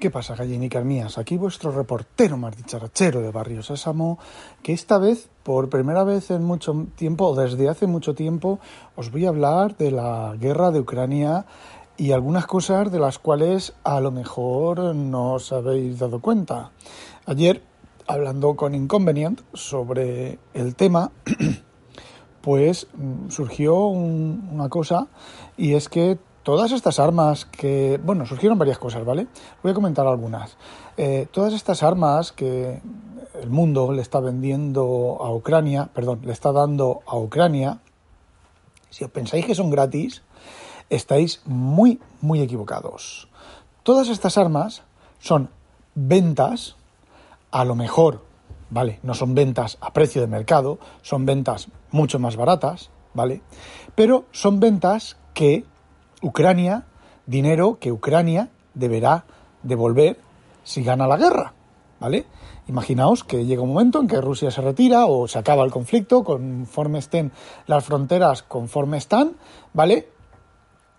¿Qué pasa, gallinicas mías? Aquí vuestro reportero más dicharachero de Barrio Sésamo, que esta vez, por primera vez en mucho tiempo, o desde hace mucho tiempo, os voy a hablar de la guerra de Ucrania y algunas cosas de las cuales a lo mejor no os habéis dado cuenta. Ayer, hablando con Inconvenient sobre el tema, pues surgió un- una cosa y es que todas estas armas que, bueno, surgieron varias cosas, ¿vale? Voy a comentar algunas. Eh, todas estas armas que el mundo le está vendiendo a Ucrania, perdón, le está dando a Ucrania, si os pensáis que son gratis, estáis muy, muy equivocados. Todas estas armas son ventas, a lo mejor, ¿vale? No son ventas a precio de mercado, son ventas mucho más baratas, ¿vale? Pero son ventas que Ucrania, dinero que Ucrania deberá devolver si gana la guerra, ¿vale? Imaginaos que llega un momento en que Rusia se retira o se acaba el conflicto conforme estén las fronteras conforme están, ¿vale?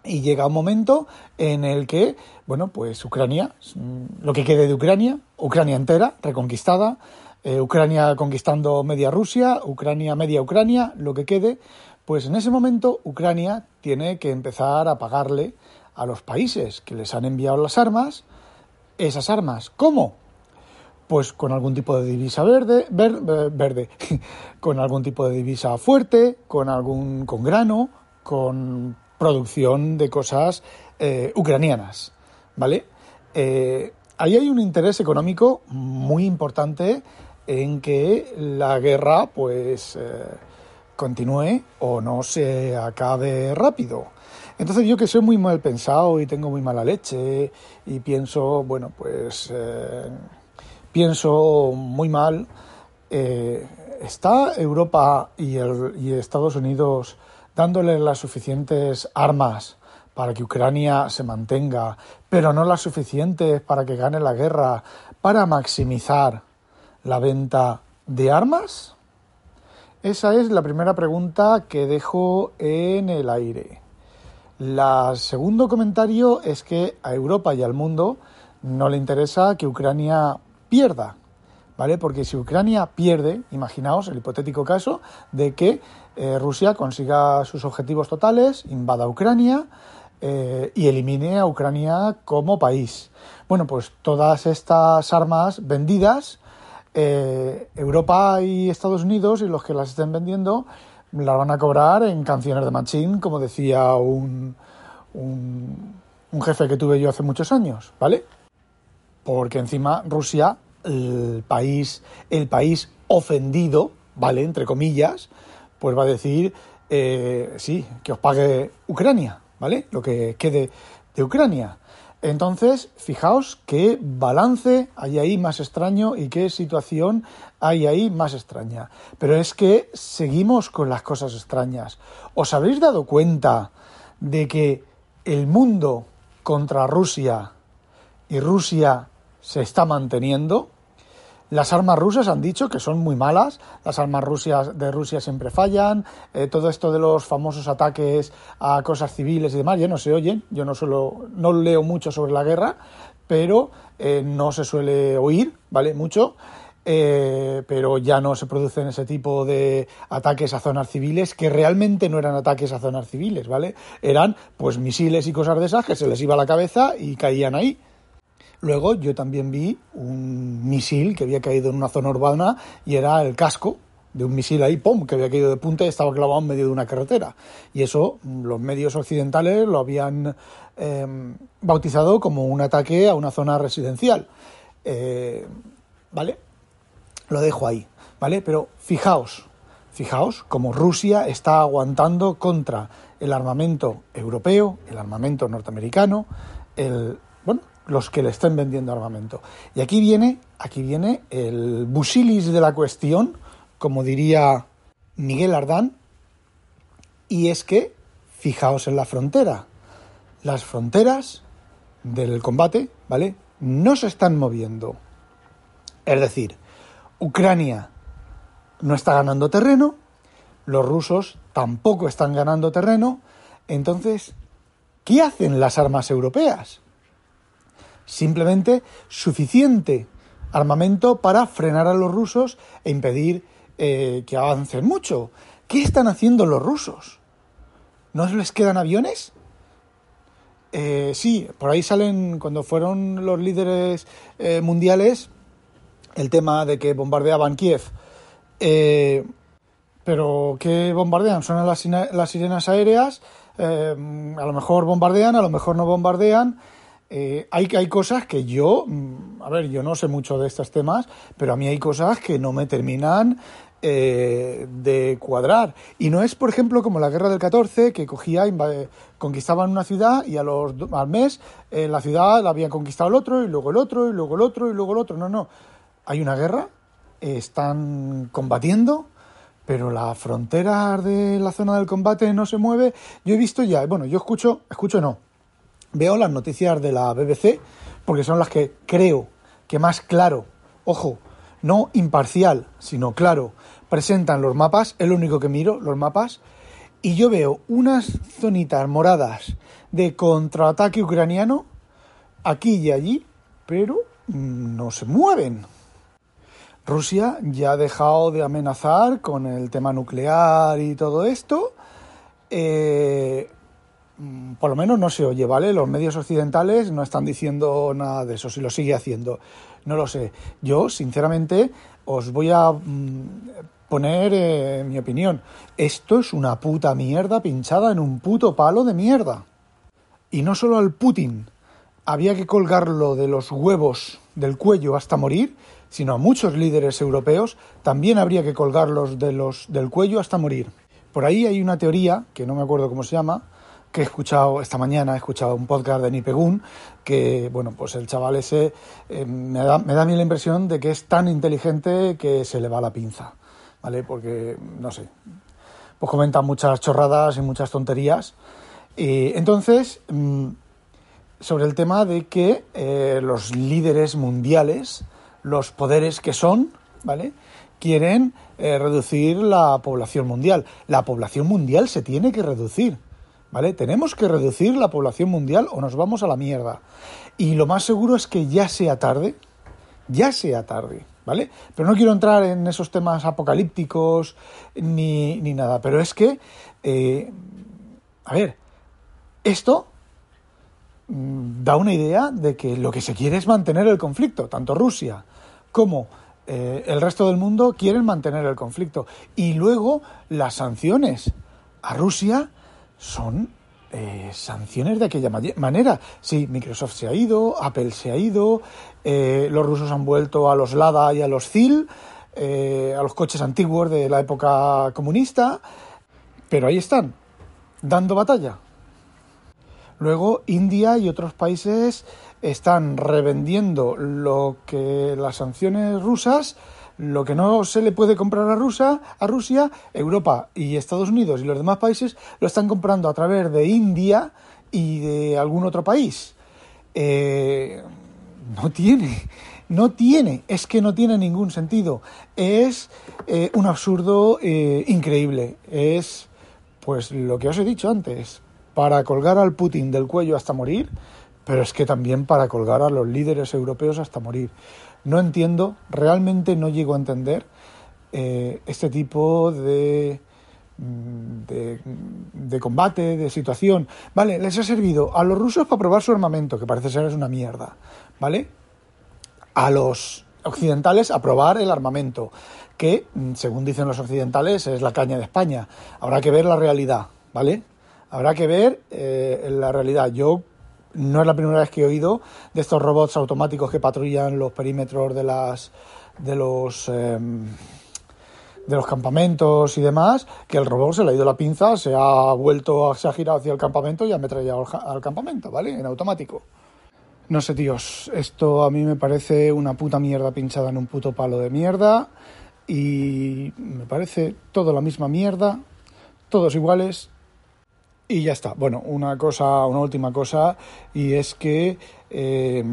y llega un momento en el que, bueno, pues Ucrania, mm, lo que quede de Ucrania, Ucrania entera, reconquistada, eh, Ucrania conquistando media Rusia, Ucrania media Ucrania, lo que quede, pues en ese momento Ucrania tiene que empezar a pagarle a los países que les han enviado las armas, esas armas. ¿Cómo? Pues con algún tipo de divisa verde, ver- eh, con algún tipo de divisa fuerte, con algún, con grano, con producción de cosas eh, ucranianas, ¿vale? Eh, ahí hay un interés económico muy importante en que la guerra, pues, continúe o no se acabe rápido. Entonces yo que soy muy mal pensado y tengo muy mala leche y pienso, bueno, pues eh, pienso muy mal, eh, ¿está Europa y, el, y Estados Unidos dándole las suficientes armas para que Ucrania se mantenga, pero no las suficientes para que gane la guerra, para maximizar la venta de armas? Esa es la primera pregunta que dejo en el aire. La segundo comentario es que a Europa y al mundo no le interesa que Ucrania pierda, ¿vale? Porque si Ucrania pierde, imaginaos el hipotético caso de que eh, Rusia consiga sus objetivos totales, invada Ucrania eh, y elimine a Ucrania como país. Bueno, pues todas estas armas vendidas, eh, Europa y Estados Unidos y los que las estén vendiendo las van a cobrar en canciones de machín, como decía un, un, jefe que tuve yo hace muchos años, ¿vale? Porque encima Rusia, el país, el país ofendido, ¿vale? Entre comillas, pues va a decir, eh, sí, que os pague Ucrania, ¿vale? Lo que quede de Ucrania. Entonces, fijaos qué balance hay ahí más extraño y qué situación hay ahí más extraña. Pero es que seguimos con las cosas extrañas. ¿Os habéis dado cuenta de que el mundo contra Rusia y Rusia se está manteniendo? Las armas rusas han dicho que son muy malas, las armas rusias de Rusia siempre fallan, eh, todo esto de los famosos ataques a cosas civiles y demás ya no se oyen, yo no suelo, no leo mucho sobre la guerra, pero eh, no se suele oír, ¿vale? Mucho, eh, pero ya no se producen ese tipo de ataques a zonas civiles que realmente no eran ataques a zonas civiles, ¿vale? Eran pues misiles y cosas de esas que se les iba a la cabeza y caían ahí. Luego yo también vi un misil que había caído en una zona urbana y era el casco de un misil ahí, ¡pum!, que había caído de punta y estaba clavado en medio de una carretera. Y eso los medios occidentales lo habían eh, bautizado como un ataque a una zona residencial. Eh, ¿Vale? Lo dejo ahí, ¿vale? Pero fijaos, fijaos cómo Rusia está aguantando contra el armamento europeo, el armamento norteamericano, el, bueno, los que le estén vendiendo armamento. Y aquí viene, aquí viene el busilis de la cuestión, como diría Miguel Ardán, y es que, fijaos en la frontera, las fronteras del combate, ¿vale? No se están moviendo. Es decir, Ucrania no está ganando terreno, los rusos tampoco están ganando terreno, entonces, ¿qué hacen las armas europeas? Simplemente suficiente armamento para frenar a los rusos e impedir eh, que avancen mucho. ¿Qué están haciendo los rusos? ¿No les quedan aviones? Eh, sí, por ahí salen, cuando fueron los líderes eh, mundiales, el tema de que bombardeaban Kiev. Eh, pero ¿qué bombardean? Son las, las sirenas aéreas, a lo mejor bombardean, a lo mejor no bombardean. Hay, hay cosas que yo, mm, a ver, yo no sé mucho de estos temas, pero a mí hay cosas que no me terminan eh, de cuadrar. Y no es, por ejemplo, como la guerra del 14, que cogía, conquistaban una ciudad y a los, al mes eh, la ciudad la habían conquistado el otro, y luego el otro, y luego el otro, y luego el otro. No, no. Hay una guerra, están combatiendo, pero la frontera de la zona del combate no se mueve. Yo he visto ya, bueno, yo escucho, escucho no, veo las noticias de la BBC, porque son las que creo que más claro, ojo, no imparcial, sino claro, presentan los mapas, es lo único que miro, los mapas, y yo veo unas zonitas moradas de contraataque ucraniano aquí y allí, pero no se mueven. Rusia ya ha dejado de amenazar con el tema nuclear y todo esto. Eh, por lo menos no se oye, ¿vale? Los medios occidentales no están diciendo nada de eso, si lo sigue haciendo. No lo sé. Yo, sinceramente, os voy a mm, poner eh, mi opinión. Esto es una puta mierda pinchada en un puto palo de mierda. Y no solo al Putin había que colgarlo de los huevos del cuello hasta morir, sino a muchos líderes europeos también habría que colgarlos de los, del cuello hasta morir. Por ahí hay una teoría, que no me acuerdo cómo se llama, que he escuchado esta mañana, he escuchado un podcast de Nipegun, que, bueno, pues el chaval ese eh, me, da, me da a mí la impresión de que es tan inteligente que se le va la pinza, ¿vale? Porque, no sé, pues comenta muchas chorradas y muchas tonterías. Y entonces, mm, sobre el tema de que eh, los líderes mundiales, los poderes que son, ¿vale? Quieren eh, reducir la población mundial. La población mundial se tiene que reducir ¿vale? Tenemos que reducir la población mundial o nos vamos a la mierda. Y lo más seguro es que ya sea tarde, ya sea tarde, ¿vale? Pero no quiero entrar en esos temas apocalípticos ni, ni nada, pero es que, eh, a ver, esto mm, da una idea de que lo que se quiere es mantener el conflicto, tanto Rusia como eh, el resto del mundo quieren mantener el conflicto. Y luego las sanciones a Rusia son eh, sanciones de aquella manera. Sí, Microsoft se ha ido, Apple se ha ido, eh, los rusos han vuelto a los Lada y a los ZIL, eh, a los coches antiguos de la época comunista, pero ahí están, dando batalla. Luego India y otros países están revendiendo lo que las sanciones rusas lo que no se le puede comprar a Rusia, a Rusia, Europa y Estados Unidos y los demás países lo están comprando a través de India y de algún otro país. Eh, no tiene, no tiene, es que no tiene ningún sentido. Es eh, un absurdo eh, increíble. Es, pues, lo que os he dicho antes, para colgar al Putin del cuello hasta morir, pero es que también para colgar a los líderes europeos hasta morir no entiendo, realmente no llego a entender eh, este tipo de, mm, de, de, combate, de situación. Vale, les ha servido a los rusos para probar su armamento, que parece ser es una mierda, ¿vale? A los occidentales a probar el armamento, que, mm, según dicen los occidentales, es la caña de España. Habrá que ver la realidad, ¿vale? Habrá que ver eh, la realidad. Yo no es la primera vez que he oído de estos robots automáticos que patrullan los perímetros de las de los em, de los campamentos y demás, que el robot se le ha ido la pinza, se ha vuelto, se ha girado hacia el campamento y ha ametrallado al, al campamento, ¿vale? En automático. No sé, tíos, esto a mí me parece una puta mierda pinchada en un puto palo de mierda y me parece todo la misma mierda, todos iguales y ya está. Bueno, una cosa, una última cosa y es que eh,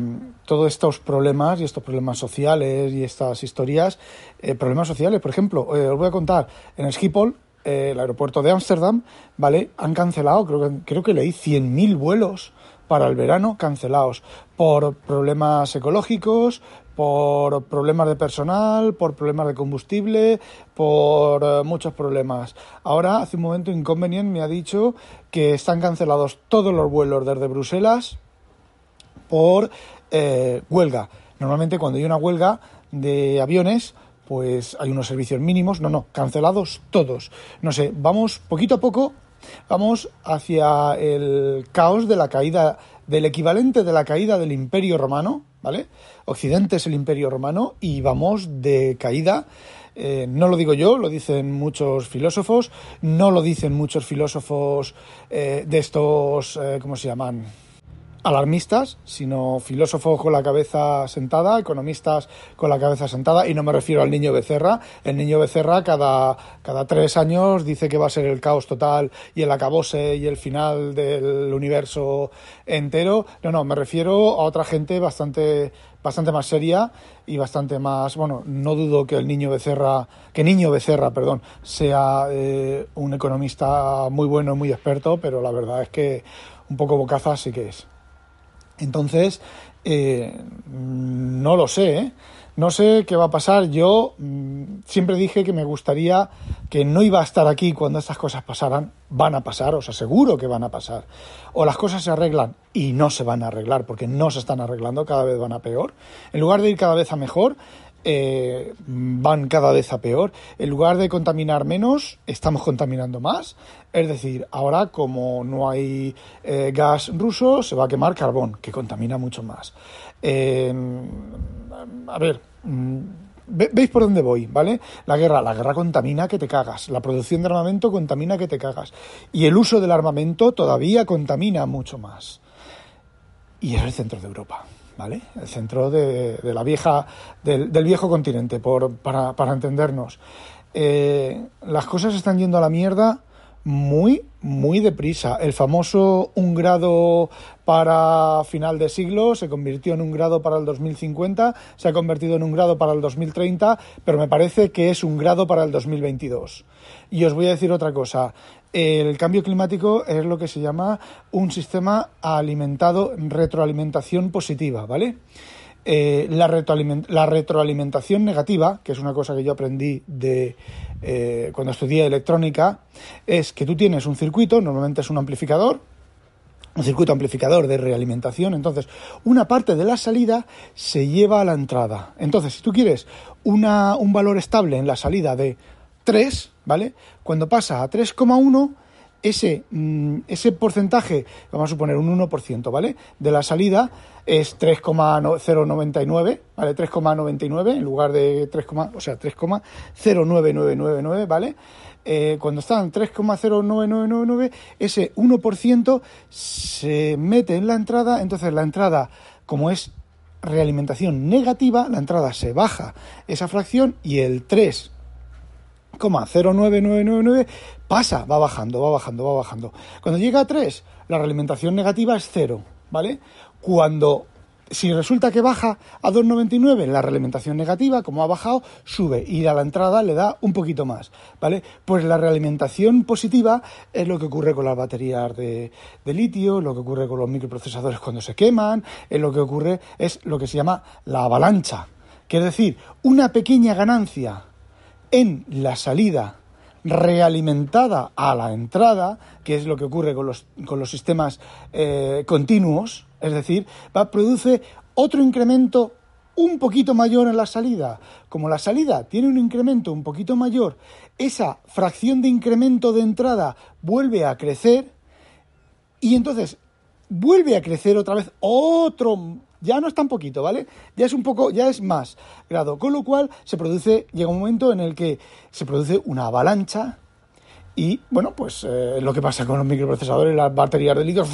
todos estos problemas y estos problemas sociales y estas historias, eh, problemas sociales, por ejemplo, eh, os voy a contar en Schiphol, el aeropuerto de Ámsterdam, ¿vale? Han cancelado, creo que, creo que leí 100.000 vuelos para el verano cancelados por problemas ecológicos, por problemas de personal, por problemas de combustible, por eh, muchos problemas. Ahora, hace un momento, Inconvenient me ha dicho que están cancelados todos los vuelos desde Bruselas por eh, huelga. Normalmente cuando hay una huelga de aviones, pues hay unos servicios mínimos. No, no, cancelados todos. No sé, vamos poquito a poco Vamos hacia el caos de la caída, del equivalente de la caída del Imperio Romano, ¿vale? Occidente es el Imperio Romano y vamos de caída. Eh, no lo digo yo, lo dicen muchos filósofos, no lo dicen muchos filósofos eh, de estos, eh, ¿cómo se llaman? Alarmistas, sino filósofos con la cabeza sentada, economistas con la cabeza sentada, y no me refiero al niño Becerra. El niño Becerra cada, cada tres años dice que va a ser el caos total y el acabose y el final del universo entero. No, no, me refiero a otra gente bastante bastante más seria y bastante más, bueno, no dudo que el niño Becerra, que niño Becerra, perdón, sea eh, un economista muy bueno y muy experto, pero la verdad es que un poco bocaza sí que es. Entonces, eh, no lo sé, ¿eh? No sé qué va a pasar. Yo mm, siempre dije que me gustaría que no iba a estar aquí cuando estas cosas pasaran. Van a pasar, os aseguro que van a pasar. O las cosas se arreglan y no se van a arreglar porque no se están arreglando, cada vez van a peor. En lugar de ir cada vez a mejor, eh, van cada vez a peor. En lugar de contaminar menos, estamos contaminando más. Es decir, ahora como no hay eh, gas ruso, se va a quemar carbón, que contamina mucho más. Eh, a ver. Mm, ¿Veis por dónde voy? ¿Vale? La guerra, la guerra contamina que te cagas. La producción de armamento contamina que te cagas. Y el uso del armamento todavía contamina mucho más. Y es el centro de Europa. ¿Vale? El centro de, la vieja, del, viejo continente, por, para, para entendernos. Eh, las cosas están yendo a la mierda muy, muy deprisa. El famoso un grado para final de siglo se convirtió en un grado para el 2050, se ha convertido en un grado para el 2030, pero me parece que es un grado para el 2022. Y os voy a decir otra cosa. El cambio climático es lo que se llama un sistema alimentado, retroalimentación positiva, ¿vale? Eh, la, retroalimentación negativa, que es una cosa que yo aprendí de eh, cuando estudié electrónica, es que tú tienes un circuito, normalmente es un amplificador, un circuito amplificador de realimentación, entonces una parte de la salida se lleva a la entrada. Entonces, si tú quieres una, un valor estable en la salida de 3, ¿vale? Cuando pasa a 3,1, ese, mm, ese porcentaje, vamos a suponer un 1%, ¿vale? De la salida es 3,099, ¿vale? 3,99 en lugar de 3, o sea, 3,09999, ¿vale? Eh, cuando está en 3,09999, ese 1% se mete en la entrada, entonces la entrada, como es realimentación negativa, la entrada se baja esa fracción y el 3 0,09999 pasa, va bajando, va bajando, va bajando. Cuando llega a 3, la realimentación negativa es 0, ¿vale? Cuando si resulta que baja a 2,99 la realimentación negativa, como ha bajado, sube y a la entrada le da un poquito más, ¿vale? Pues la realimentación positiva es lo que ocurre con las baterías de, litio, lo que ocurre con los microprocesadores cuando se queman, es lo que ocurre, es lo que se llama la avalancha, que es decir, una pequeña ganancia en la salida realimentada a la entrada, que es lo que ocurre con los, con los sistemas eh, continuos, es decir, va, produce otro incremento un poquito mayor en la salida. Como la salida tiene un incremento un poquito mayor, esa fracción de incremento de entrada vuelve a crecer y entonces vuelve a crecer otra vez otro ya no es tan poquito, ¿vale? Ya es un poco, ya es más grado. Con lo cual se produce, llega un momento en el que se produce una avalancha y, bueno, pues eh, lo que pasa con los microprocesadores, las baterías de litio,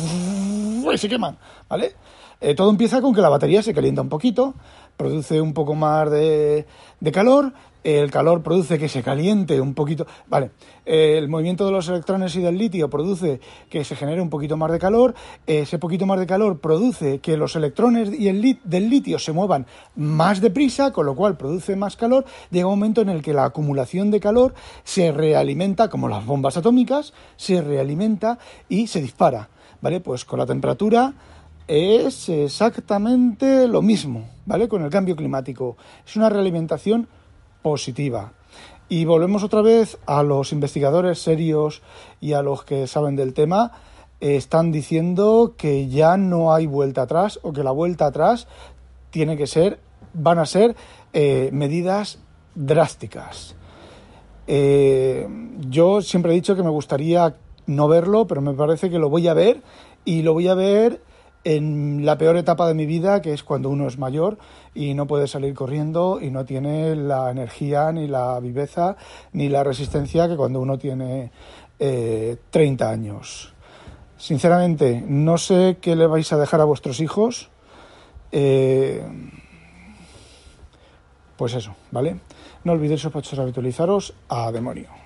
se queman, ¿vale? Eh, todo empieza con que la batería se calienta un poquito, produce un poco más de, calor el calor produce que se caliente un poquito, vale, el movimiento de los electrones y del litio produce que se genere un poquito más de calor, ese poquito más de calor produce que los electrones y el del litio se muevan más deprisa, con lo cual produce más calor, llega un momento en el que la acumulación de calor se realimenta, como las bombas atómicas, se realimenta y se dispara, ¿vale? Pues con la temperatura es exactamente lo mismo, ¿vale? Con el cambio climático. Es una realimentación positiva. Y volvemos otra vez a los investigadores serios y a los que saben del tema. están diciendo que ya no hay vuelta atrás o que la vuelta atrás tiene que ser, van a ser eh, medidas drásticas. Eh, yo siempre he dicho que me gustaría no verlo, pero me parece que lo voy a ver y lo voy a ver en la peor etapa de mi vida, que es cuando uno es mayor y no puede salir corriendo y no tiene la energía, ni la viveza, ni la resistencia que cuando uno tiene eh, 30 años. Sinceramente, no sé qué le vais a dejar a vuestros hijos. Eh, pues eso, ¿vale? No olvidéis, sospechosos, habitualizaros a demonio.